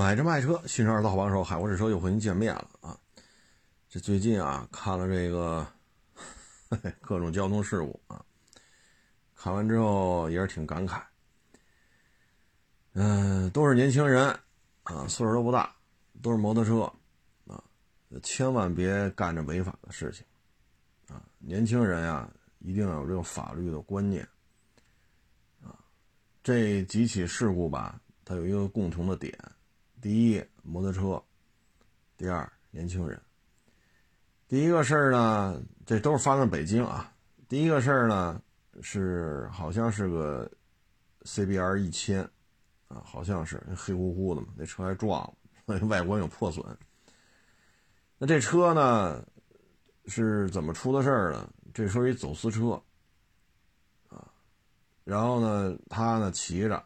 买车卖车，新车二道好帮手，海沃士车又和您见面了啊！这最近啊，看了这个 各种交通事故啊，看完之后也是挺感慨。嗯，都是年轻人啊，岁数都不大，都是摩托车啊，千万别干这违法的事情啊！年轻人呀，一定要有这个法律的观念啊！这几起事故吧，它有一个共同的点。第一，摩托车；第二，年轻人。第一个事儿呢，这都是发生在北京啊。第一个事儿呢，是好像是个 CBR 一千啊，好像是黑乎乎的嘛，那车还撞了，外观有破损。那这车呢，是怎么出的事儿呢？这车一走私车啊，然后呢，他呢骑着。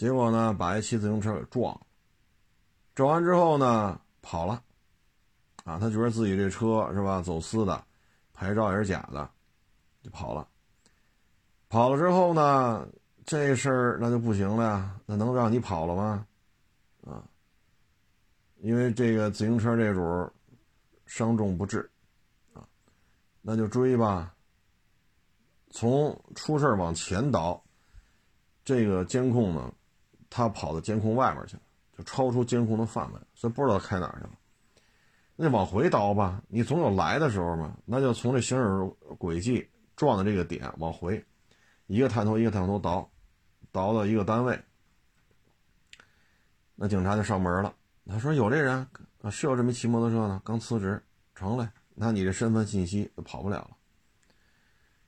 结果呢，把一骑自行车给撞了，撞完之后呢，跑了，啊，他觉得自己这车是吧，走私的，牌照也是假的，就跑了。跑了之后呢，这事儿那就不行了呀，那能让你跑了吗？啊，因为这个自行车这主伤重不治，啊，那就追吧。从出事往前倒，这个监控呢？他跑到监控外面去了，就超出监控的范围，所以不知道开哪去了。那就往回倒吧，你总有来的时候嘛。那就从这行驶轨迹撞的这个点往回，一个探头一个探头倒，倒到一个单位。那警察就上门了，他说有这人啊，是有这么骑摩托车呢，刚辞职，成嘞。那你这身份信息就跑不了了。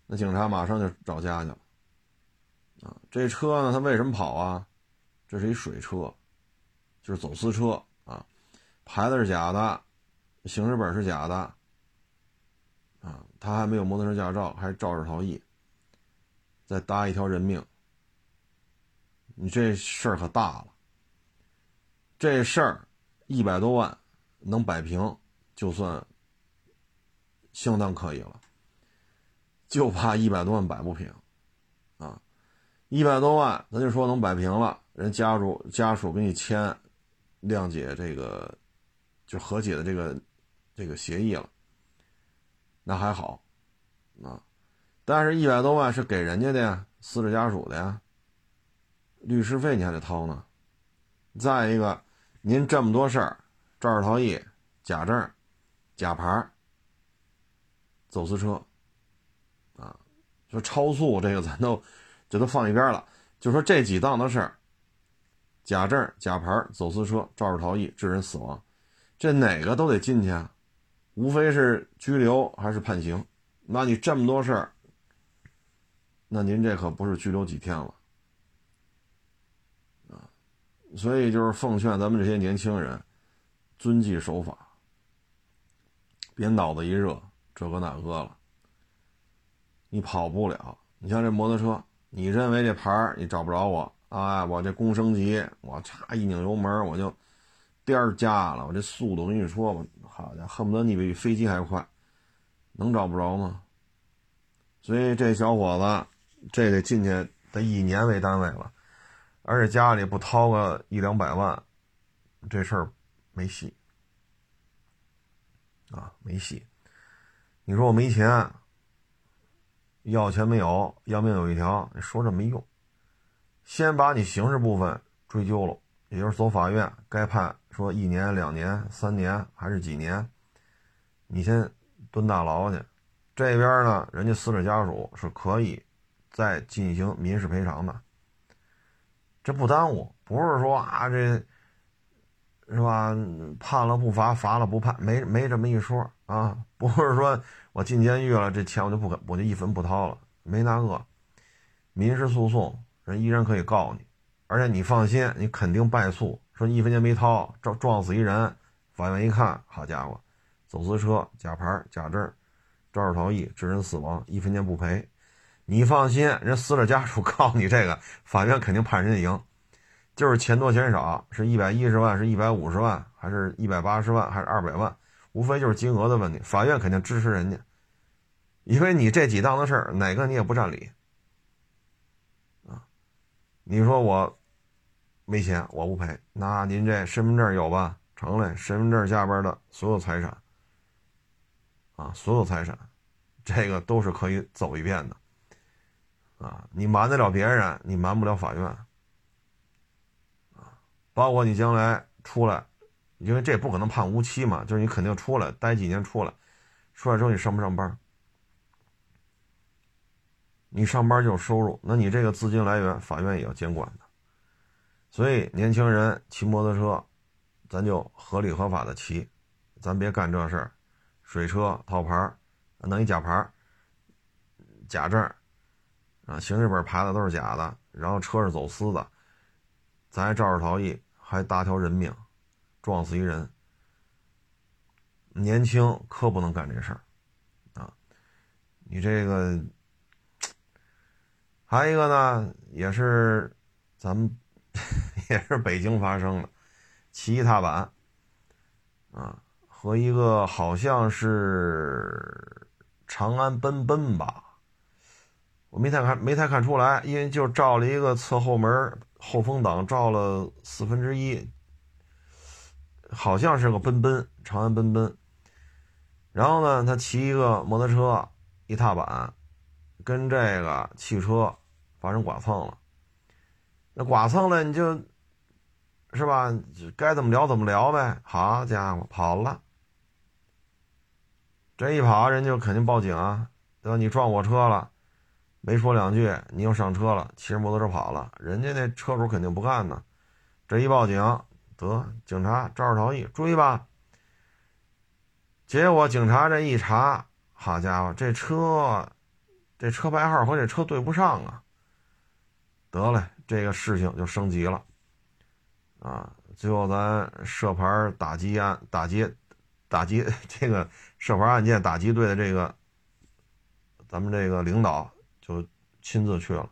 那警察马上就找家去了。啊，这车呢，他为什么跑啊？这是一水车，就是走私车啊，牌子是假的，行驶本是假的，啊，他还没有摩托车驾照，还肇事逃逸，再搭一条人命，你这事儿可大了。这事儿一百多万能摆平，就算相当可以了，就怕一百多万摆不平，啊，一百多万咱就说能摆平了。人家属家属给你签谅解这个就和解的这个这个协议了，那还好啊，但是一百多万是给人家的呀，死者家属的呀，律师费你还得掏呢。再一个，您这么多事儿，肇事逃逸、假证、假牌、走私车啊，说超速这个咱都这都放一边了，就说这几档的事儿。假证、假牌、走私车、肇事逃逸、致人死亡，这哪个都得进去啊？无非是拘留还是判刑？那你这么多事儿，那您这可不是拘留几天了啊？所以就是奉劝咱们这些年轻人，遵纪守法，别脑子一热这个那个了。你跑不了，你像这摩托车，你认为这牌你找不着我？啊！我这工升级，我嚓一拧油门，我就颠儿加了。我这速度，跟你说吧，好家伙，恨不得你比飞机还快，能找不着吗？所以这小伙子，这得进去得以年为单位了，而且家里不掏个一两百万，这事儿没戏啊，没戏。你说我没钱，要钱没有，要命有一条，你说这没用。先把你刑事部分追究了，也就是走法院，该判说一年、两年、三年还是几年，你先蹲大牢去。这边呢，人家死者家属是可以再进行民事赔偿的，这不耽误。不是说啊，这是吧？判了不罚，罚了不判，没没这么一说啊。不是说我进监狱了，这钱我就不我就一分不掏了，没那个民事诉讼。人依然可以告你，而且你放心，你肯定败诉。说一分钱没掏，撞撞死一人，法院一看，好家伙，走私车、假牌、假证、肇事逃逸、致人死亡，一分钱不赔。你放心，人死者家属 告你这个，法院肯定判人家赢。就是钱多钱少，是一百一十万，是一百五十万，还是一百八十万，还是二百万，无非就是金额的问题。法院肯定支持人家，因为你这几档子事儿，哪个你也不占理。你说我没钱，我不赔。那您这身份证有吧？成嘞，身份证下边的所有财产，啊，所有财产，这个都是可以走一遍的。啊，你瞒得了别人，你瞒不了法院。啊，包括你将来出来，因为这不可能判无期嘛，就是你肯定出来待几年出来，出来之后你上不上班？你上班就有收入，那你这个资金来源，法院也要监管的。所以年轻人骑摩托车，咱就合理合法的骑，咱别干这事儿，水车套牌弄一假牌假证啊，行驶本牌子都是假的，然后车是走私的，咱还肇事逃逸，还搭条人命，撞死一人。年轻可不能干这事儿，啊，你这个。还有一个呢，也是咱们 也是北京发生的，骑一踏板啊，和一个好像是长安奔奔吧，我没太看没太看出来，因为就照了一个侧后门后风挡照了四分之一，好像是个奔奔长安奔奔，然后呢，他骑一个摩托车一踏板，跟这个汽车。发生剐蹭了，那剐蹭了你就，是吧？该怎么聊怎么聊呗。好家伙，跑了，这一跑人就肯定报警啊，对吧？你撞我车了，没说两句，你又上车了，骑着摩托车跑了，人家那车主肯定不干呢。这一报警，得警察肇事逃逸追吧。结果警察这一查，好家伙，这车，这车牌号和这车对不上啊。得嘞，这个事情就升级了，啊，最后咱涉牌打击案、打击、打击 这个涉牌案件打击队的这个，咱们这个领导就亲自去了。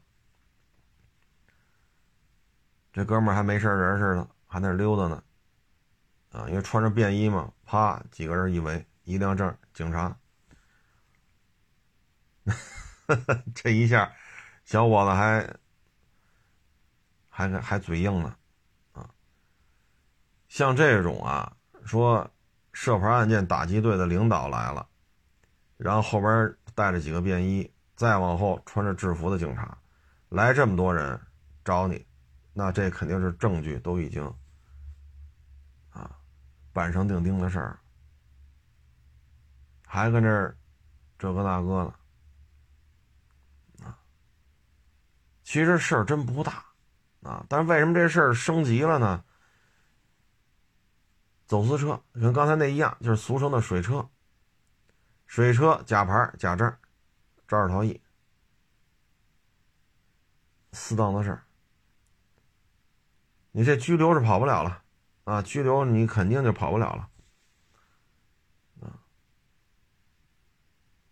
这哥们儿还没事人似的，还在那溜达呢，啊，因为穿着便衣嘛，啪，几个人一围，一辆证，警察，这一下，小伙子还。还还嘴硬呢，啊，像这种啊，说涉牌案件打击队的领导来了，然后后边带着几个便衣，再往后穿着制服的警察，来这么多人找你，那这肯定是证据都已经啊板上钉钉的事儿，还跟这儿这个那个的，啊，其实事儿真不大。啊！但是为什么这事儿升级了呢？走私车跟刚才那一样，就是俗称的水车。水车假牌假证，肇事逃逸，适当的事儿。你这拘留是跑不了了啊！拘留你肯定就跑不了了啊！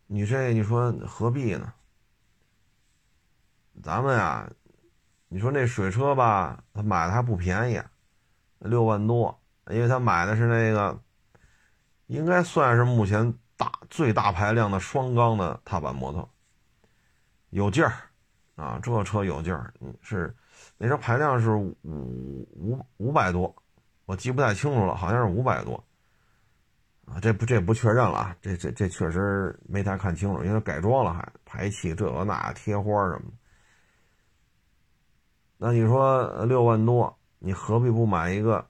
你这你说何必呢？咱们呀。你说那水车吧，他买的还不便宜，六万多，因为他买的是那个，应该算是目前大最大排量的双缸的踏板摩托，有劲儿啊，这车有劲儿，是那车排量是五五五百多，我记不太清楚了，好像是五百多，啊，这不这不确认了啊，这这这确实没太看清楚，因为改装了还排气这个那贴花什么的。那你说六万多，你何必不买一个，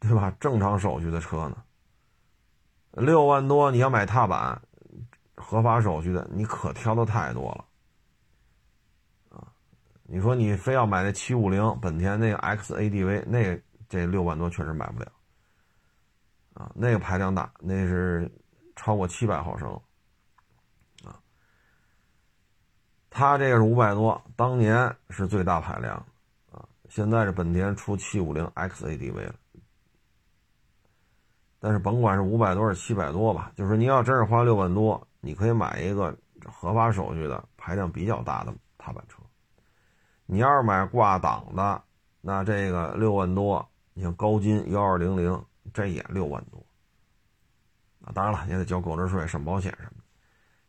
对吧？正常手续的车呢？六万多你要买踏板，合法手续的，你可挑的太多了，啊！你说你非要买那七五零本田那个 XADV，那这六万多确实买不了，啊，那个排量大，那是超过七百毫升。它这个是五百多，当年是最大排量，啊，现在是本田出七五零 XADV 了。但是甭管是五百多是七百多吧，就是你要真是花六万多，你可以买一个合法手续的排量比较大的踏板车。你要是买挂档的，那这个六万多，你像高金幺二零零，这也六万多。啊，当然了，也得交购置税、上保险什么的，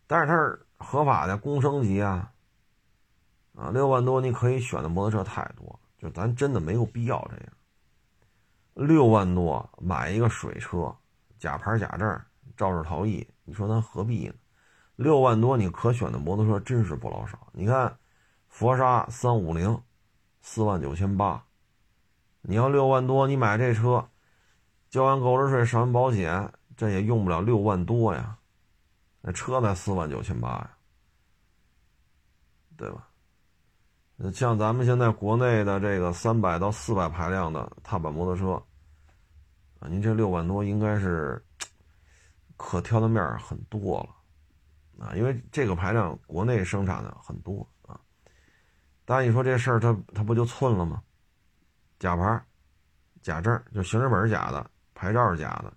但是它是合法的，公升级啊。啊，六万多你可以选的摩托车太多，就咱真的没有必要这样。六万多买一个水车，假牌假证，肇事逃逸，你说咱何必呢？六万多你可选的摩托车真是不老少。你看，佛沙三五零，四万九千八。你要六万多，你买这车，交完购置税，上完保险，这也用不了六万多呀。那车才四万九千八呀，对吧？像咱们现在国内的这个三百到四百排量的踏板摩托车，啊，您这六万多应该是可挑的面很多了，啊，因为这个排量国内生产的很多啊。但你说这事儿，他他不就寸了吗？假牌、假证，就行驶本是假的，牌照是假的，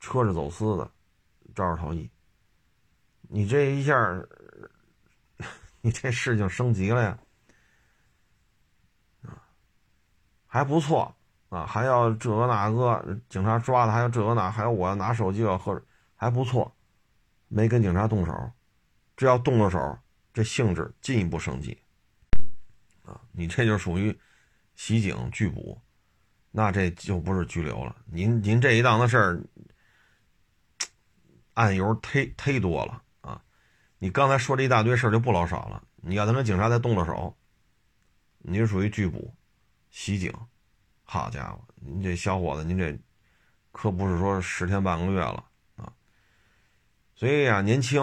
车是走私的，肇事逃逸。你这一下。你这事情升级了呀，啊，还不错啊，还要这个那个，警察抓他还要这个那，还有我要拿手机要喝，还不错，没跟警察动手，这要动了手，这性质进一步升级，啊，你这就属于袭警拒捕，那这就不是拘留了，您您这一档子事儿，案由忒忒多了。你刚才说这一大堆事儿就不老少了。你要他妈警察再动了手，你是属于拒捕、袭警。好家伙，您这小伙子，您这可不是说十天半个月了啊。所以呀，年轻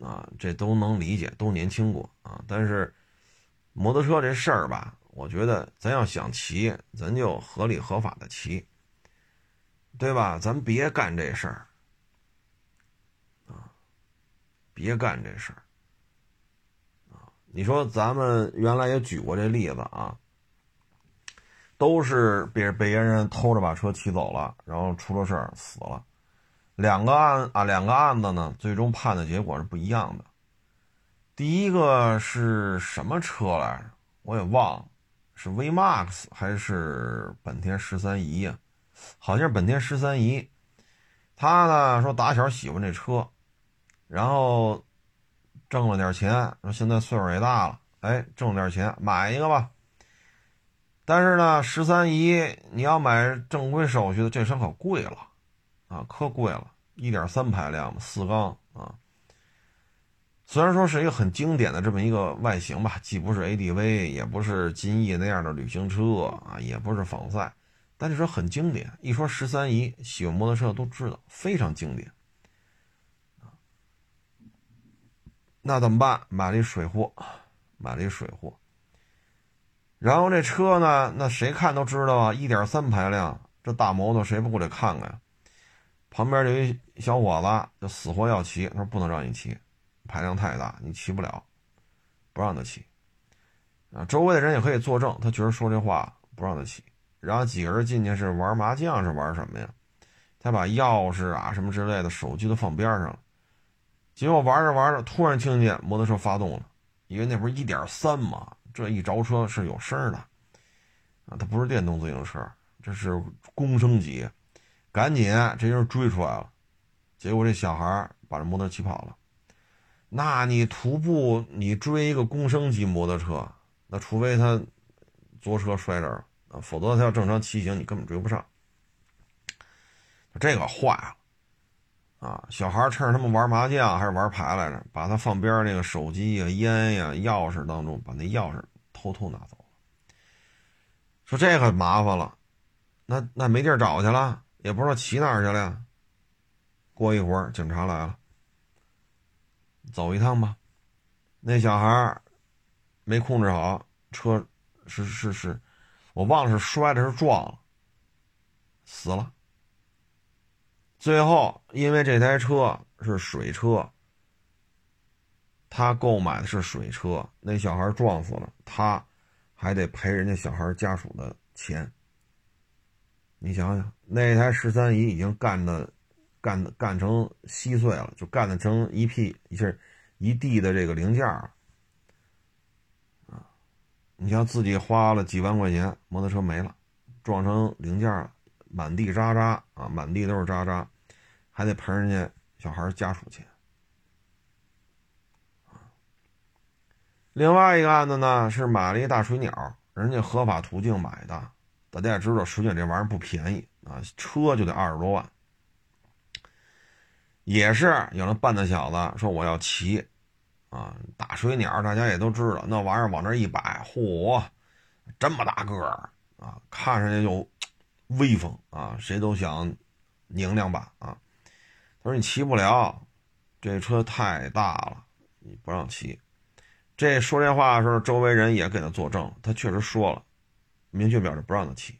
啊，这都能理解，都年轻过啊。但是摩托车这事儿吧，我觉得咱要想骑，咱就合理合法的骑，对吧？咱别干这事儿。别干这事儿啊！你说咱们原来也举过这例子啊，都是别被别人偷着把车骑走了，然后出了事儿死了。两个案啊，两个案子呢，最终判的结果是不一样的。第一个是什么车来着？我也忘了，是 V Max 还是本田十三姨呀？好像是本田十三姨。他呢说打小喜欢这车。然后挣了点钱，说现在岁数也大了，哎，挣点钱买一个吧。但是呢，十三姨你要买正规手续的，这车可贵了，啊，可贵了，一点三排量嘛，四缸啊。虽然说是一个很经典的这么一个外形吧，既不是 ADV，也不是金翼那样的旅行车啊，也不是仿赛，但是说很经典。一说十三姨，喜欢摩托车都知道，非常经典。那怎么办？买了一水货，买了一水货。然后这车呢，那谁看都知道啊，一点三排量，这大摩托谁不过来看看呀？旁边有一小伙子就死活要骑，他说不能让你骑，排量太大，你骑不了，不让他骑。啊，周围的人也可以作证，他觉得说这话不让他骑。然后几个人进去是玩麻将，是玩什么呀？他把钥匙啊什么之类的，手机都放边上了。结果玩着玩着，突然听见摩托车发动了，因为那不是一点三嘛，这一着车是有声的，啊，它不是电动自行车，这是公升级，赶紧这人追出来了，结果这小孩把这摩托骑跑了。那你徒步你追一个公升级摩托车，那除非他坐车摔这了，否则他要正常骑行，你根本追不上。这个坏了。啊，小孩趁着他们玩麻将还是玩牌来着，把他放边那个手机呀、烟呀、钥匙当中，把那钥匙偷偷拿走了。说这可麻烦了，那那没地儿找去了，也不知道骑哪儿去了。过一会儿警察来了，走一趟吧。那小孩没控制好车，是是是，我忘了是摔了是撞了，死了。最后，因为这台车是水车，他购买的是水车，那小孩撞死了，他还得赔人家小孩家属的钱。你想想，那台十三姨已经干的、干、干成稀碎了，就干的成一批，是一地的这个零件了。啊，你像自己花了几万块钱，摩托车没了，撞成零件了，满地渣渣啊，满地都是渣渣。还得赔人家小孩家属钱，另外一个案子呢，是买了一大水鸟，人家合法途径买的。大家也知道，水鸟这玩意儿不便宜啊，车就得二十多万。也是有那半大小子说我要骑，啊，大水鸟大家也都知道，那玩意儿往那一摆，嚯，这么大个儿啊，看上去就威风啊，谁都想拧两把啊。他说你骑不了，这车太大了，你不让骑。这说这话的时候，周围人也给他作证，他确实说了，明确表示不让他骑，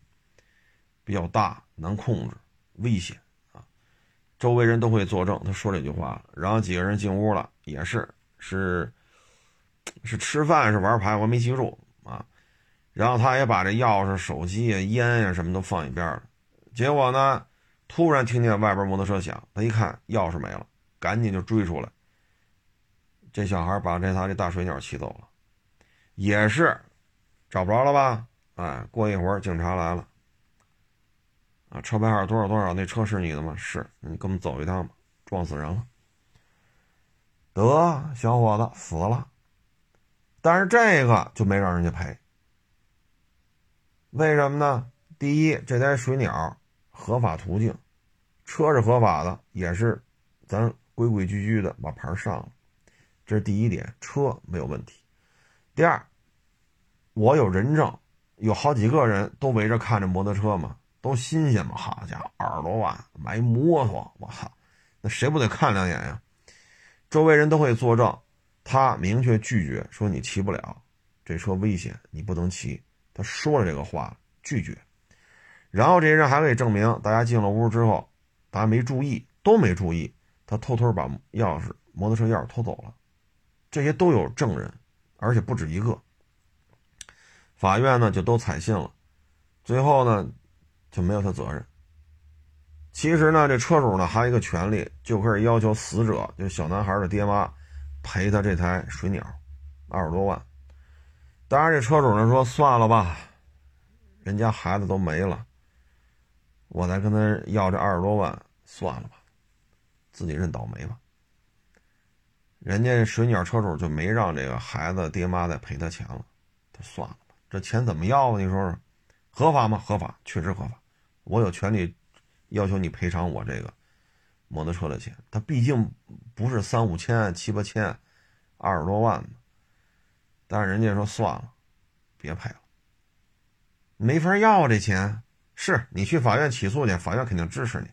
比较大，难控制，危险啊。周围人都会作证，他说这句话。然后几个人进屋了，也是是是吃饭是玩牌，我没记住啊。然后他也把这钥匙、手机啊、烟呀什么都放一边了。结果呢，突然听见外边摩托车响，他一看钥匙没了，赶紧就追出来。这小孩把这他这大水鸟骑走了，也是找不着了吧？哎，过一会儿警察来了，啊，车牌号多少多少？那车是你的吗？是，你跟我们走一趟吧。撞死人了，得小伙子死了，但是这个就没让人家赔，为什么呢？第一，这台水鸟合法途径，车是合法的，也是咱规规矩矩的把牌上了。这是第一点，车没有问题。第二，我有人证，有好几个人都围着看着摩托车嘛，都新鲜嘛。好家伙，二十多万买摩托，我操，那谁不得看两眼呀？周围人都会作证，他明确拒绝说你骑不了，这车危险，你不能骑。他说了这个话，拒绝。然后这些人还可以证明，大家进了屋之后，大家没注意，都没注意，他偷偷把钥匙、摩托车钥匙偷走了。这些都有证人，而且不止一个。法院呢就都采信了，最后呢就没有他责任。其实呢，这车主呢还有一个权利，就可以要求死者，就小男孩的爹妈赔他这台水鸟二十多万。当然，这车主呢说算了吧，人家孩子都没了，我再跟他要这二十多万，算了吧，自己认倒霉吧。人家水鸟车主就没让这个孩子爹妈再赔他钱了，他算了吧，这钱怎么要啊？你说说，合法吗？合法，确实合法。我有权利要求你赔偿我这个摩托车的钱，他毕竟不是三五千、七八千、二十多万的。但是人家说算了，别赔了，没法要这钱。是你去法院起诉去，法院肯定支持你，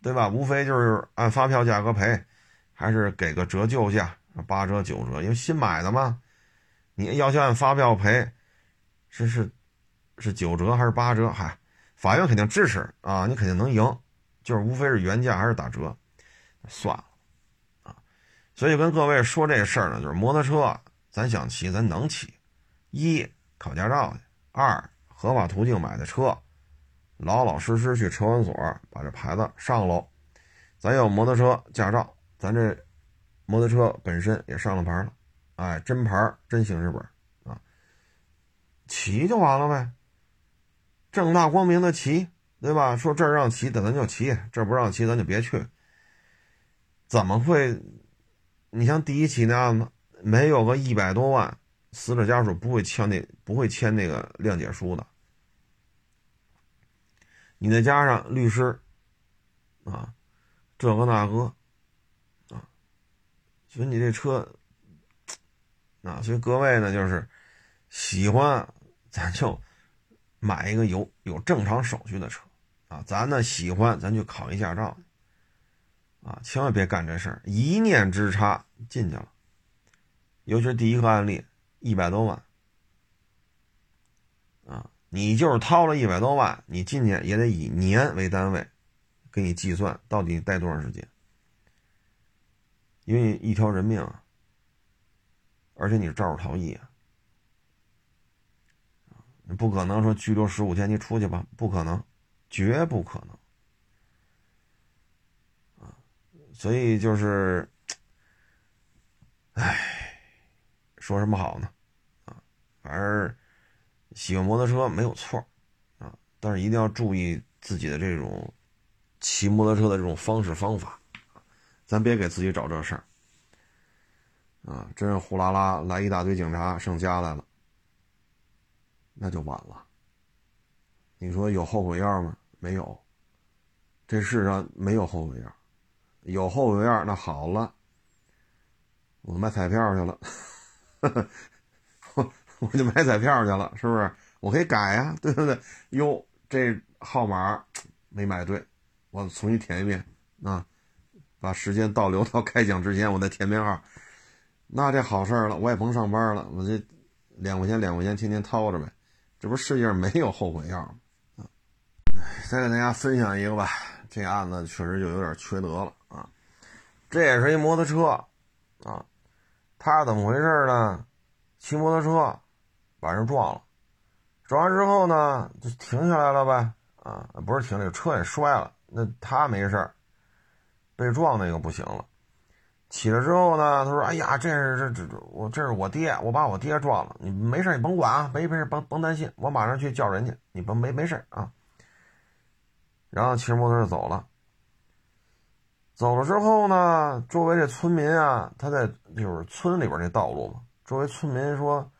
对吧？无非就是按发票价格赔。还是给个折旧价，八折九折，因为新买的嘛。你要求按发票赔，是是是九折还是八折？嗨，法院肯定支持啊，你肯定能赢，就是无非是原价还是打折，算了啊。所以跟各位说这事儿呢，就是摩托车，咱想骑，咱能骑。一考驾照去，二合法途径买的车，老老实实去车管所把这牌子上喽。咱有摩托车驾照。咱这摩托车本身也上了牌了，哎，真牌真行驶本啊，骑就完了呗，正大光明的骑，对吧？说这儿让骑的咱就骑，这儿不让骑咱就别去。怎么会？你像第一起那案子，没有个一百多万，死者家属不会签那不会签那个谅解书的。你再加上律师啊，这个那个。啊所以你这车，啊，所以各位呢，就是喜欢，咱就买一个有有正常手续的车，啊，咱呢喜欢，咱就考一驾照，啊，千万别干这事儿，一念之差进去了。尤其是第一个案例，一百多万，你就是掏了一百多万，你进去也得以年为单位，给你计算到底待多长时间。因为一条人命啊，而且你是肇事逃逸啊，不可能说拘留十五天你出去吧？不可能，绝不可能啊！所以就是，唉，说什么好呢？啊，反正喜欢摩托车没有错啊，但是一定要注意自己的这种骑摩托车的这种方式方法。咱别给自己找这事儿。啊，真是呼啦啦来一大堆警察上家来了，那就晚了。你说有后悔药吗？没有，这世上没有后悔药。有后悔药，那好了，我买彩票去了，我就买彩票去了，是不是？我可以改呀，对不对？哟，这号码没买对，我重新填一遍啊，把时间倒流到开奖之前，我再填编号。那这好事儿了，我也甭上班了，我这两块钱两块钱天天掏着呗，这不世界上没有后悔药吗？啊，再给大家分享一个吧，这案子确实就有点缺德了啊。这也是一摩托车，啊，他是怎么回事呢？骑摩托车把人撞了，撞完之后呢，就停下来了呗，啊，不是停了，车也摔了。那他没事被撞那个不行了。起来之后呢，他说：“哎呀，这是这这，我这是我爹，我把我爹撞了。你没事，你甭管啊，没没事，甭甭担心，我马上去叫人去，你甭没没事啊。”然后骑着摩托车走了。走了之后呢，周围这村民啊，他在就是村里边这道路嘛。周围村民说：“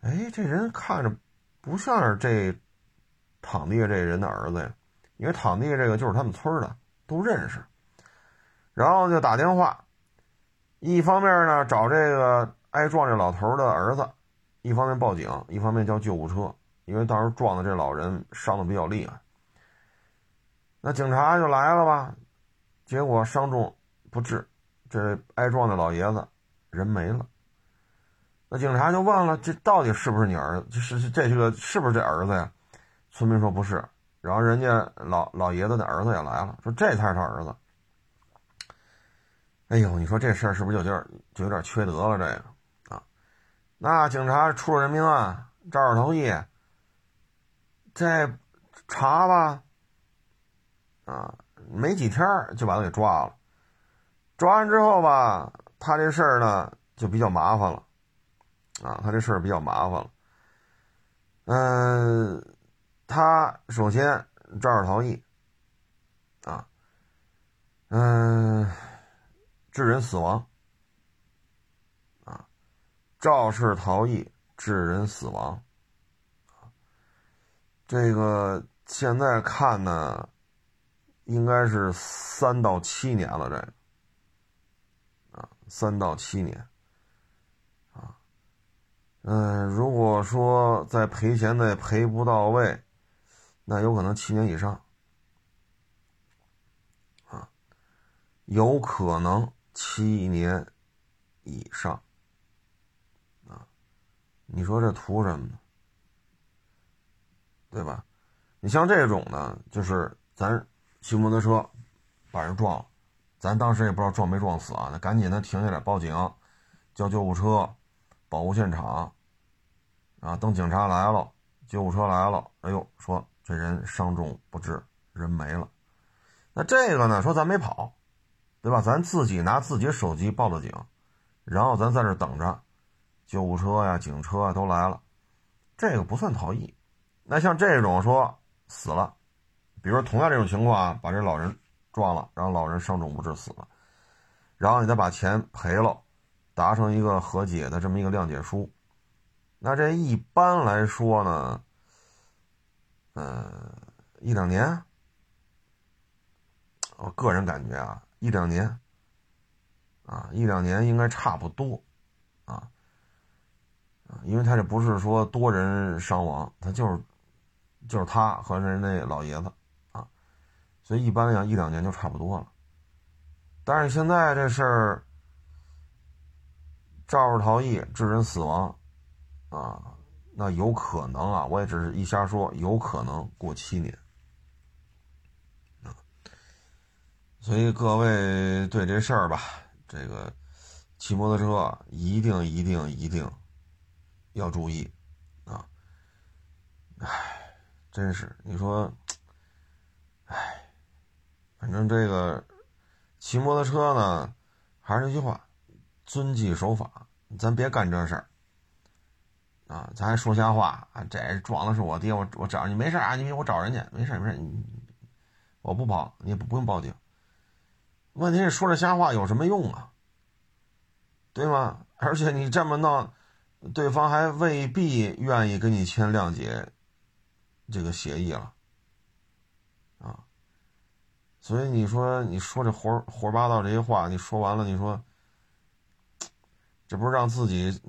哎，这人看着不像是这躺地下这人的儿子呀，因为躺地下这个就是他们村的，都认识。”然后就打电话，一方面呢找这个挨撞这老头的儿子，一方面报警，一方面叫救护车，因为当时撞的这老人伤的比较厉害。那警察就来了吧。结果伤重不治，这挨撞的老爷子人没了。那警察就问了：“这到底是不是你儿子？这是这这个是不是这儿子呀？”村民说：“不是。”然后人家老老爷子的儿子也来了，说：“这才是他儿子。”哎呦，你说这事儿是不是有点就有点缺德了？这个啊，那警察出了人命案，肇事逃逸，这查吧，啊。没几天就把他给抓了，抓完之后吧，他这事儿呢就比较麻烦了，啊，他这事儿比较麻烦了。嗯，他首先肇事逃逸，啊，嗯，致人死亡，啊，肇事逃逸致人死亡，这个现在看呢。应该是三到七年了，这个啊，三到七年，嗯，如果说在赔钱的赔不到位，那有可能七年以上啊，有可能七年以上啊，你说这图什么呢？对吧？你像这种呢，就是咱。骑摩托车把人撞了，咱当时也不知道撞没撞死啊，那赶紧的停下来报警，叫救护车，保护现场。啊，等警察来了，救护车来了，哎呦，说这人伤重不治，人没了。那这个呢，说咱没跑，对吧？咱自己拿自己手机报的警，然后咱在这等着，救护车呀、警车啊都来了，这个不算逃逸。那像这种说死了。比如说，同样这种情况啊，把这老人撞了，然后老人伤重不治死了，然后你再把钱赔了，达成一个和解的这么一个谅解书，那这一般来说呢，呃，一两年，我个人感觉啊，一两年，啊，一两年应该差不多，啊，因为他这不是说多人伤亡，他就是就是他和人那老爷子。啊所以一般讲一两年就差不多了，但是现在这事儿，肇事逃逸致人死亡，啊，那有可能啊，我也只是一瞎说，有可能过七年，啊，所以各位对这事儿吧，这个骑摩托车一定一定一定要注意，啊，唉，真是你说，唉。反正这个骑摩托车呢，还是那句话，遵纪守法，咱别干这事儿啊！咱还说瞎话！这撞的是我爹，我我找你没事啊？你我找人去，没事没事，你我不跑，你也不不用报警。问题是说这瞎话有什么用啊？对吗？而且你这么弄，对方还未必愿意跟你签谅解这个协议了，啊，所以你说你说这胡胡八道这些话，你说完了，你说这不是让自己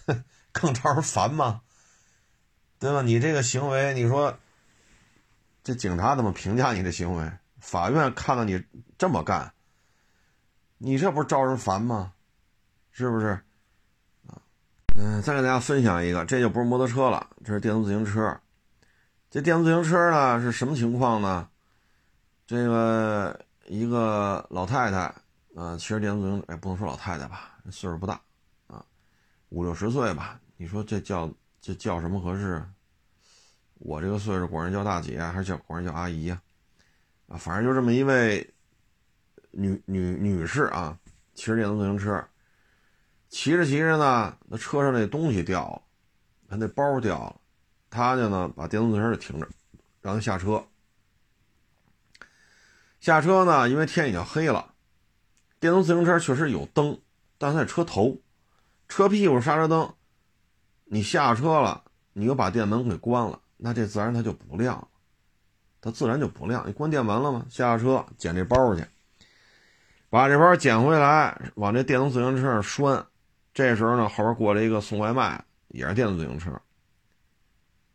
更招人烦吗？对吧？你这个行为，你说这警察怎么评价你的行为？法院看到你这么干，你这不是招人烦吗？是不是？啊，嗯，再给大家分享一个，这就不是摩托车了，这是电动自行车。这电动自行车呢是什么情况呢？这个一个老太太啊，骑着电动自行车，哎，不能说老太太吧，岁数不大，五六十岁吧。你说这叫这叫什么合适？我这个岁数管人叫大姐，还是叫管人叫阿姨呀？啊，反正就这么一位女女女士啊，骑着电动自行车，骑着骑着呢，那车上那东西掉了，她那包掉了，她就呢把电动自行车就停着，让她下车。下车呢，因为天已经黑了，电动自行车确实有灯，但是在车头，车屁股刹车灯，你下车了，你又把电门给关了，那这自然它就不亮了。它自然就不亮。你关电门了吗？下车捡这包去，把这包捡回来，往这电动自行车上拴。这时候呢，后边过来一个送外卖，也是电动自行车。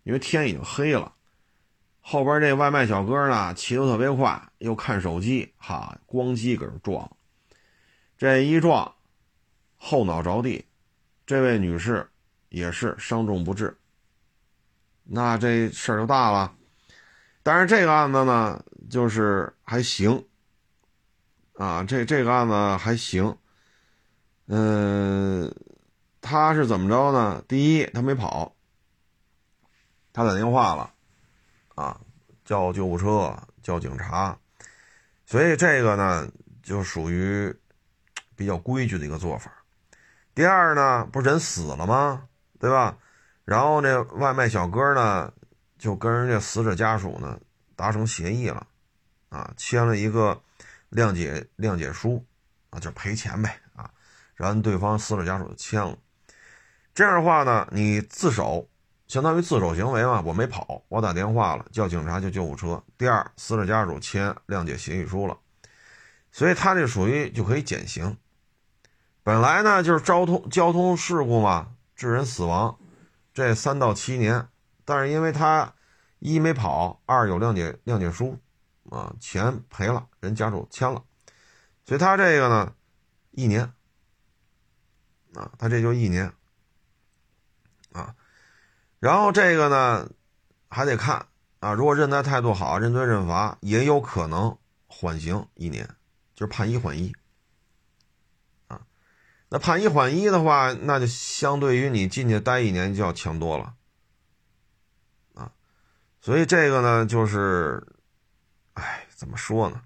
因为天已经黑了，后边这外卖小哥呢骑得特别快，又看手机，哈，咣叽搁这撞。这一撞，后脑着地，这位女士也是伤重不治。那这事儿就大了。但是这个案子呢，就是还行，啊，这这个案子还行，嗯，他是怎么着呢？第一，他没跑，他打电话了，啊，叫救护车，叫警察，所以这个呢，就属于比较规矩的一个做法。第二呢，不是人死了吗？对吧？然后这外卖小哥呢？就跟人家死者家属呢达成协议了，啊，签了一个谅解谅解书，啊，就赔钱呗，啊，然后对方死者家属就签了。这样的话呢，你自首，相当于自首行为嘛，我没跑，我打电话了，叫警察，叫救护车。第二，死者家属签谅解协议书了，所以他这属于就可以减刑。本来呢就是交通交通事故嘛，致人死亡，这三到七年。但是因为他一没跑，二有谅解谅解书，啊，钱赔了，人家属签了，所以他这个呢，一年，啊，他这就一年，啊，然后这个呢还得看。啊，如果认罪态度好，认罪认罚，也有可能缓刑一年，就是判一缓一，那判一缓一的话，那就相对于你进去待一年就要强多了。啊所以这个呢，就是，哎，怎么说呢？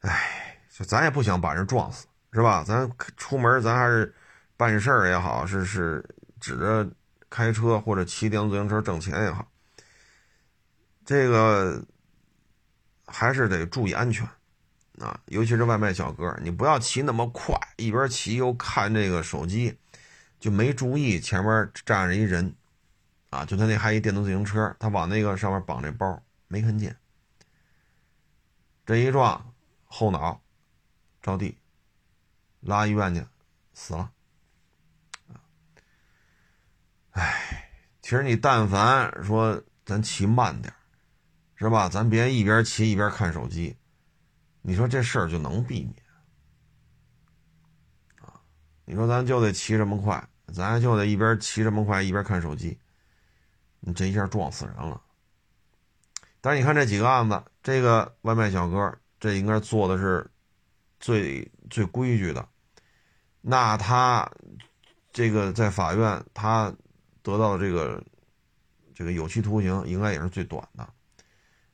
哎，就咱也不想把人撞死，是吧？咱出门，咱还是办事儿也好，是是指着开车或者骑电动自行车挣钱也好，这个还是得注意安全啊！尤其是外卖小哥，你不要骑那么快，一边骑又看这个手机，就没注意前面站着一人。啊，就他那还一电动自行车，他往那个上面绑这包，没看见。这一撞，后脑着地，拉医院去，死了。哎，其实你但凡说咱骑慢点是吧？咱别一边骑一边看手机，你说这事儿就能避免啊？你说咱就得骑这么快，咱就得一边骑这么快一边看手机。你这一下撞死人了，但是你看这几个案子，这个外卖小哥这应该做的是最最规矩的，那他这个在法院他得到的这个这个有期徒刑应该也是最短的，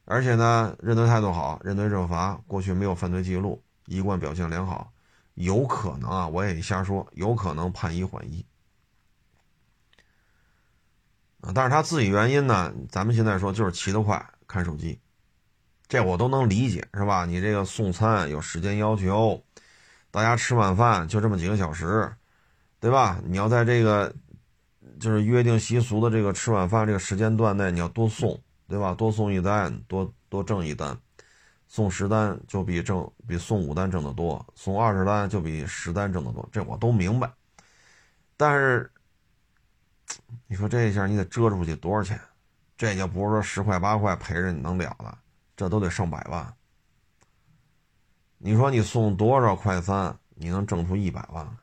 而且呢认罪态度好，认罪认罚，过去没有犯罪记录，一贯表现良好，有可能啊，我也瞎说，有可能判一缓一。但是他自己原因呢？咱们现在说就是骑得快，看手机，这我都能理解，是吧？你这个送餐有时间要求，大家吃晚饭就这么几个小时，对吧？你要在这个就是约定习俗的这个吃晚饭这个时间段内，你要多送，对吧？多送一单，多多挣一单，送十单就比挣比送五单挣得多，送二十单就比十单挣得多，这我都明白。但是你说这一下你得折出去多少钱？这就不是说十块八块赔着你能了的，这都得上百万。你说你送多少快餐，你能挣出一百万，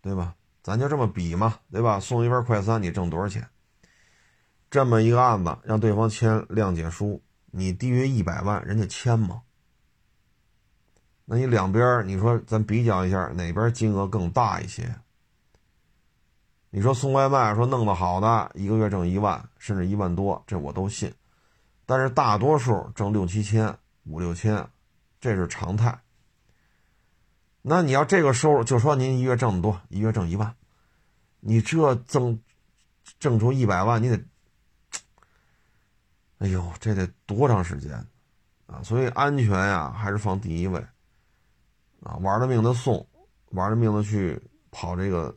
对吧？咱就这么比嘛，对吧？送一份快餐，你挣多少钱？这么一个案子，让对方签谅解书，你低于一百万，人家签吗？那你两边，你说咱比较一下，哪边金额更大一些？你说送外卖，说弄得好的，一个月挣一万，甚至一万多，这我都信。但是大多数挣六七千。五六千，这是常态。那你要这个收入，就说您一月挣的多，一月挣一万，你这挣挣出一百万，你得，哎呦，这得多长时间啊？所以安全呀，还是放第一位啊！玩了命的送，玩了命的去跑这个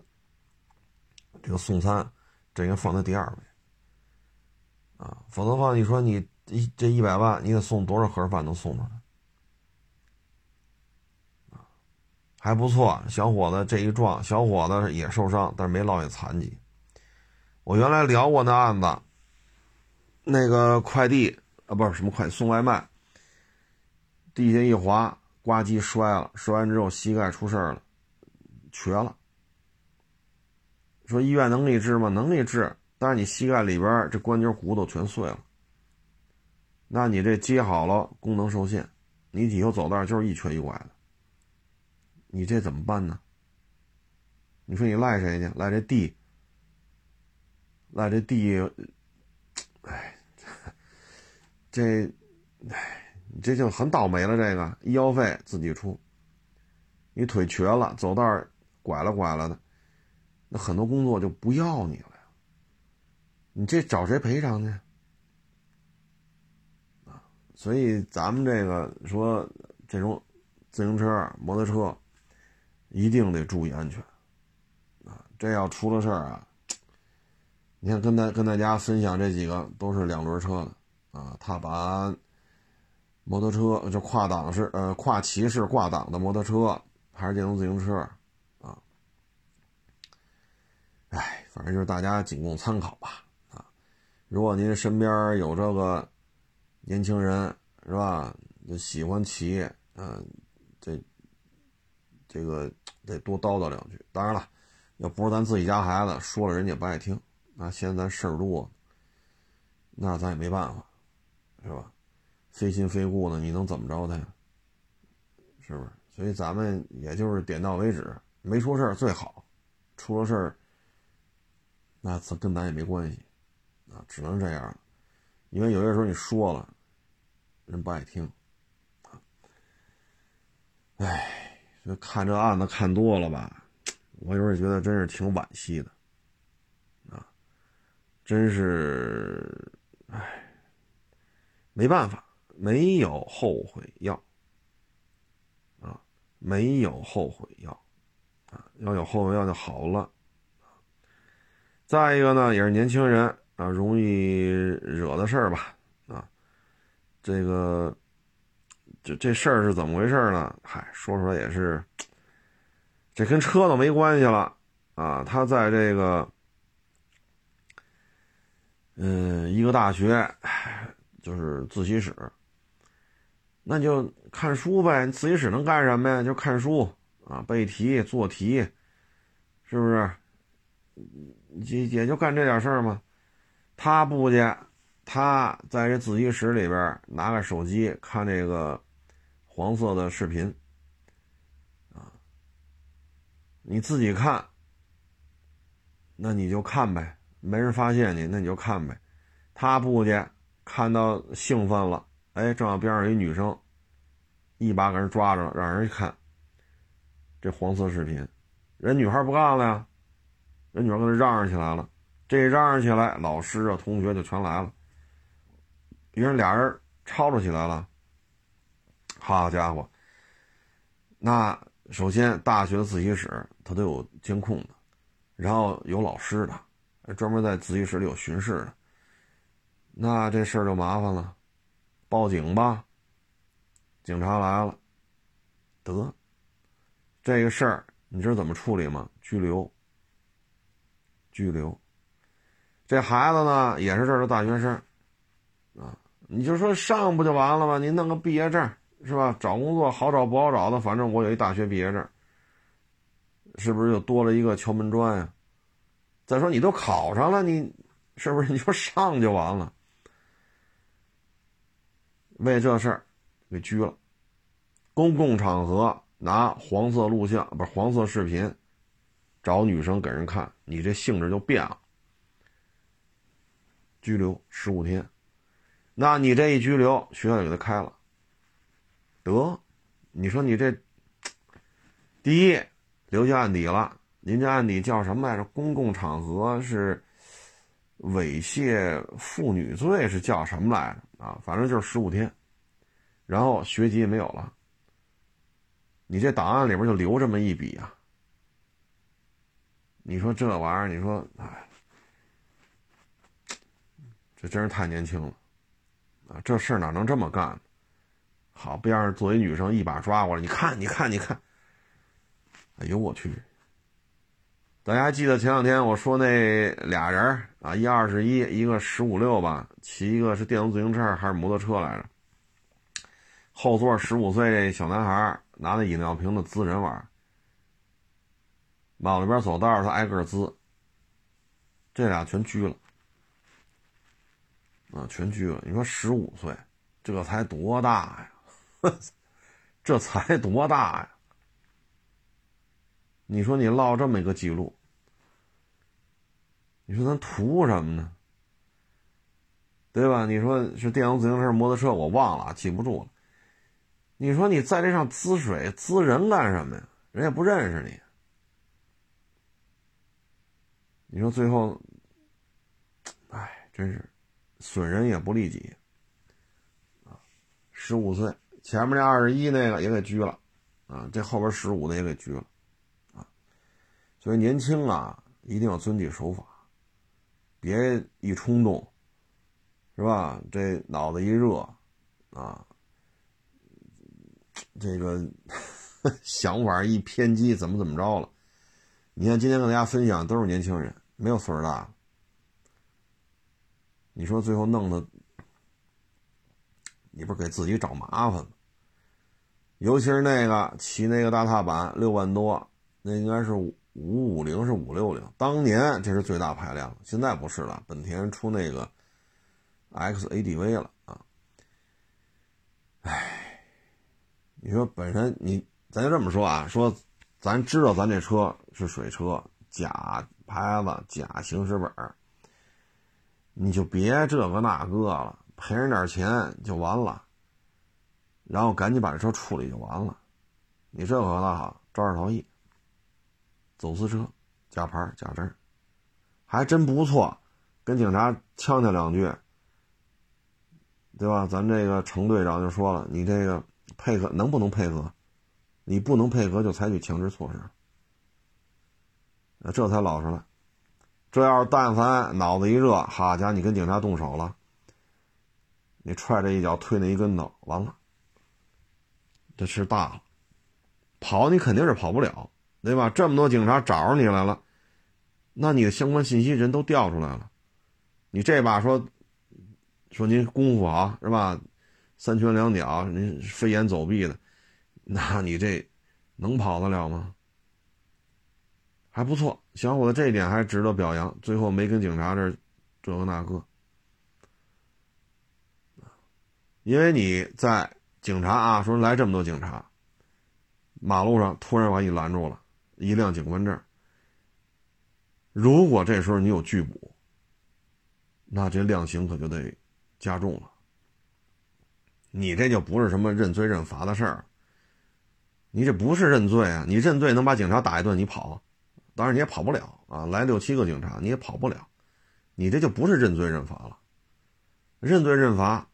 这个送餐，这应该放在第二位啊！否则的话，你说你。一这一百万，你得送多少盒饭能送出来？还不错，小伙子这一撞，小伙子也受伤，但是没落下残疾。我原来聊过那案子，那个快递啊，不是什么快送外卖，地下一滑，呱唧摔了，摔完之后膝盖出事了，瘸了。说医院能给治吗？能给治，但是你膝盖里边这关节骨头全碎了。那你这接好了，功能受限，你以后走道就是一瘸一拐的，你这怎么办呢？你说你赖谁去？赖这地？赖这地？哎，这，哎，你这就很倒霉了。这个医药费自己出，你腿瘸了，走道拐了拐了的，那很多工作就不要你了。你这找谁赔偿去？所以咱们这个说这种自行车、摩托车，一定得注意安全啊！这要出了事儿啊，你看跟大跟大家分享这几个都是两轮车的啊，踏板摩托车就跨档式呃跨骑式挂档的摩托车还是电动自行车啊，哎，反正就是大家仅供参考吧啊！如果您身边有这个。年轻人是吧？就喜欢骑，嗯，这这个得多叨叨两句。当然了，要不是咱自己家孩子，说了人家不爱听。那现在咱事儿多，那咱也没办法，是吧？非亲非故的，你能怎么着他呀？是不是？所以咱们也就是点到为止，没出事儿最好，出了事儿，那跟咱也没关系，啊，只能这样了。因为有些时候你说了，人不爱听，啊，哎，就看这案子看多了吧，我有时候觉得真是挺惋惜的，真是，哎，没办法，没有后悔药，啊，没有后悔药，啊，要有后悔药就好了，再一个呢，也是年轻人。啊，容易惹的事儿吧？啊，这个，这这事儿是怎么回事呢？嗨，说出来也是，这跟车都没关系了啊。他在这个，嗯，一个大学，就是自习室，那就看书呗。自习室能干什么呀？就看书啊，背题、做题，是不是？也也就干这点事儿嘛。他不去，他在这自习室里边拿个手机看这个黄色的视频，啊，你自己看，那你就看呗，没人发现你，那你就看呗。他不去，看到兴奋了，哎，正好边上有一女生，一把给人抓着了，让人一看这黄色视频，人女孩不干了呀，人女孩跟他嚷嚷起来了。这嚷嚷起来，老师啊、同学就全来了。于是俩人吵吵起来了。好家伙，那首先大学自习室它都有监控的，然后有老师的，专门在自习室里有巡视的。那这事儿就麻烦了，报警吧。警察来了，得，这个事儿你知道怎么处理吗？拘留。拘留。这孩子呢，也是这儿的大学生，啊，你就说上不就完了吗？你弄个毕业证是吧？找工作好找不好找的，反正我有一大学毕业证，是不是又多了一个敲门砖呀？再说你都考上了，你是不是你就上就完了？为这事儿给拘了，公共场合拿黄色录像不是黄色视频找女生给人看，你这性质就变了。拘留十五天，那你这一拘留，学校就给他开了。得，你说你这，第一留下案底了。您这案底叫什么来着？公共场合是猥亵妇女罪，是叫什么来着？啊，反正就是十五天，然后学籍也没有了。你这档案里边就留这么一笔啊？你说这玩意儿，你说，哎。这真是太年轻了，啊，这事儿哪能这么干？好，边上作为女生一把抓过来，你看，你看，你看，哎呦我去！大家还记得前两天我说那俩人啊，一二十一，一个十五六吧，骑一个是电动自行车还是摩托车来着？后座十五岁小男孩拿那饮料瓶子滋人玩，马路边走道他挨个滋，这俩全拘了。啊，全拘了！你说十五岁，这才多大呀？这才多大呀？你说你落这么一个记录，你说咱图什么呢？对吧？你说是电动自行车、摩托车，我忘了，记不住了。你说你在这上滋水、滋人干什么呀？人也不认识你。你说最后，哎，真是。损人也不利己，啊，十五岁，前面那二十一那个也给拘了，啊，这后边十五的也给拘了，所以年轻啊，一定要遵纪守法，别一冲动，是吧？这脑子一热，啊，这个 想法一偏激，怎么怎么着了？你看今天跟大家分享都是年轻人，没有岁数大。你说最后弄的，你不是给自己找麻烦吗？尤其是那个骑那个大踏板六万多，那应该是五五零是五六零，当年这是最大排量，现在不是了。本田出那个 XADV 了啊！哎，你说本身你咱就这么说啊，说咱知道咱这车是水车，假牌子，假行驶本你就别这个那个了，赔人点钱就完了，然后赶紧把这车处理就完了。你这可那好，肇事逃逸、走私车、假牌假证，还真不错。跟警察呛呛两句，对吧？咱这个程队长就说了，你这个配合能不能配合？你不能配合就采取强制措施。这才老实了。这要是但凡脑子一热，好家伙，你跟警察动手了，你踹这一脚，推那一跟头，完了，这事大了，跑你肯定是跑不了，对吧？这么多警察找着你来了，那你的相关信息人都调出来了，你这把说说您功夫好是吧？三拳两脚，您飞檐走壁的，那你这能跑得了吗？还不错，小伙子这一点还值得表扬。最后没跟警察这这个那个，因为你在警察啊，说来这么多警察，马路上突然把你拦住了，一辆警官证。如果这时候你有拒捕，那这量刑可就得加重了。你这就不是什么认罪认罚的事儿，你这不是认罪啊！你认罪能把警察打一顿，你跑。当然你也跑不了啊！来六七个警察你也跑不了，你这就不是认罪认罚了。认罪认罚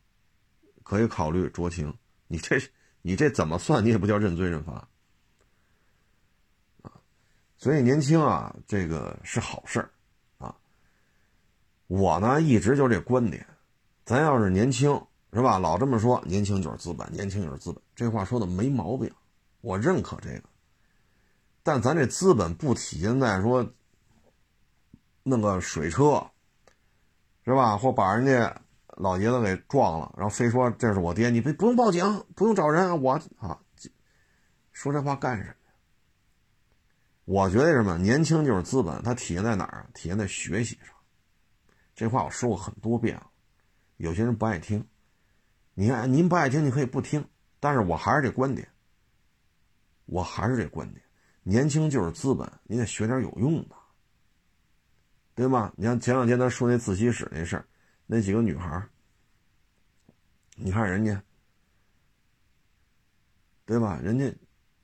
可以考虑酌情，你这你这怎么算？你也不叫认罪认罚。所以年轻啊，这个是好事儿啊。我呢一直就这观点，咱要是年轻是吧？老这么说，年轻就是资本，年轻就是资本，这话说的没毛病，我认可这个。但咱这资本不体现在说弄个水车，是吧？或把人家老爷子给撞了，然后非说这是我爹，你不不用报警，不用找人，我啊，说这话干什么？我觉得什么？年轻就是资本，它体现在哪儿啊？体现在学习上。这话我说过很多遍了，有些人不爱听。你看，您不爱听，你可以不听，但是我还是这观点。我还是这观点，年轻就是资本，你得学点有用的，对吗？你像前两天他说那自习室那事儿，那几个女孩你看人家，对吧？人家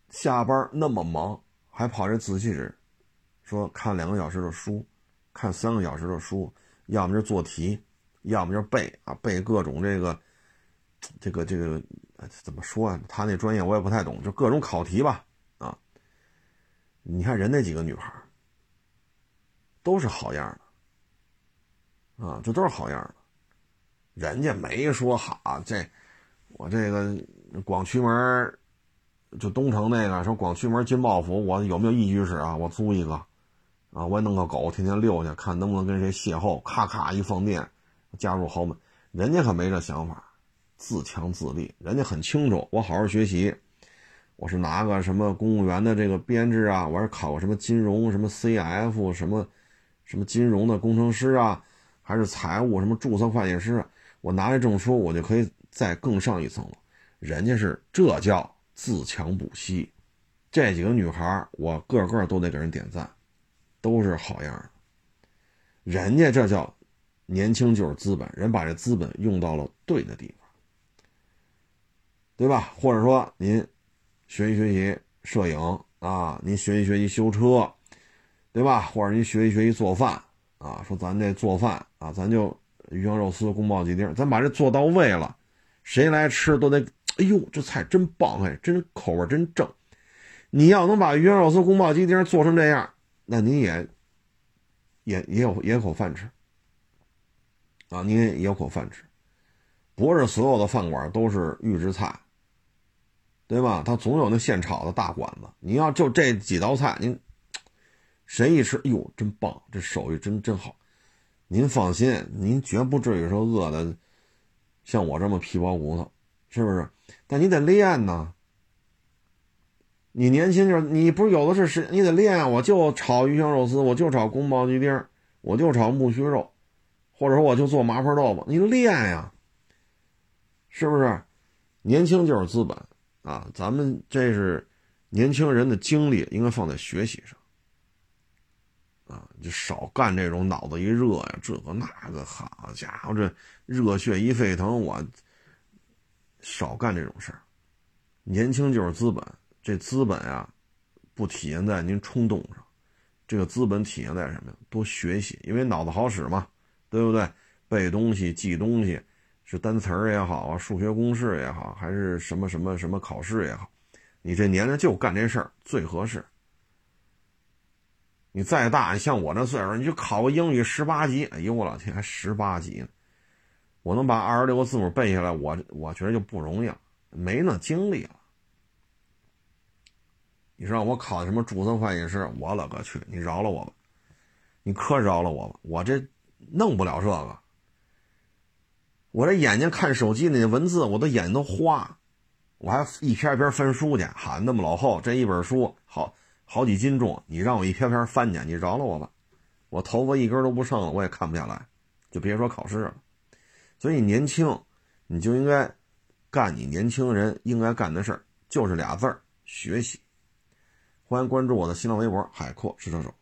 下班那么忙。还跑这自习室，说看两个小时的书，看三个小时的书，要么就做题，要么就背啊，背各种这个，这个这个怎么说啊？他那专业我也不太懂，就各种考题吧啊。你看人那几个女孩，都是好样的啊，这都是好样的，人家没说好这，我这个广渠门。就东城那个说广渠门金茂府，我有没有一居室啊？我租一个，啊，我也弄个狗，天天遛去，看能不能跟谁邂逅。咔咔一放电，加入豪门，人家可没这想法，自强自立。人家很清楚，我好好学习，我是拿个什么公务员的这个编制啊，我是考个什么金融什么 CF 什么什么金融的工程师啊，还是财务什么注册会计师？我拿着证书，我就可以再更上一层了。人家是这叫。自强不息，这几个女孩我个个都得给人点赞，都是好样的。人家这叫年轻就是资本，人把这资本用到了对的地方，对吧？或者说您学习学习摄影啊，您学习学习修车，对吧？或者您学习学习做饭啊，说咱这做饭啊，咱就鱼香肉丝、宫保鸡丁，咱把这做到位了，谁来吃都得。哎呦，这菜真棒哎，真口味真正。你要能把鱼香肉丝、宫保鸡丁做成这样，那您也也也有也有口饭吃啊，您也有口饭吃。不是所有的饭馆都是预制菜，对吧？他总有那现炒的大馆子。你要就这几道菜，您谁一吃，哟，真棒，这手艺真真好。您放心，您绝不至于说饿的像我这么皮包骨头，是不是？但你得练呢。你年轻就是你不是有的是时，你得练。我就炒鱼香肉丝，我就炒宫保鸡丁，我就炒木须肉，或者说我就做麻婆豆腐。你练呀，是不是？年轻就是资本啊！咱们这是年轻人的精力应该放在学习上啊，就少干这种脑子一热呀，这个那个，好家伙，这热血一沸腾，我。少干这种事儿，年轻就是资本。这资本呀，不体现在您冲动上，这个资本体现在什么呀？多学习，因为脑子好使嘛，对不对？背东西、记东西，是单词儿也好啊，数学公式也好，还是什么什么什么考试也好，你这年龄就干这事儿最合适。你再大，像我这岁数，你就考个英语十八级，哎呦我老天，还十八级呢！我能把二十六个字母背下来，我我觉得就不容易了，没那精力了。你说我考什么注册会计师，我勒个去！你饶了我吧，你可饶了我吧，我这弄不了这个。我这眼睛看手机那文字，我的眼睛都花，我还一篇一篇翻书去，喊，那么老厚，这一本书好好几斤重，你让我一篇篇翻去，你饶了我吧，我头发一根都不剩了，我也看不下来，就别说考试了。所以年轻，你就应该干你年轻人应该干的事儿，就是俩字儿：学习。欢迎关注我的新浪微博“海阔试车手”。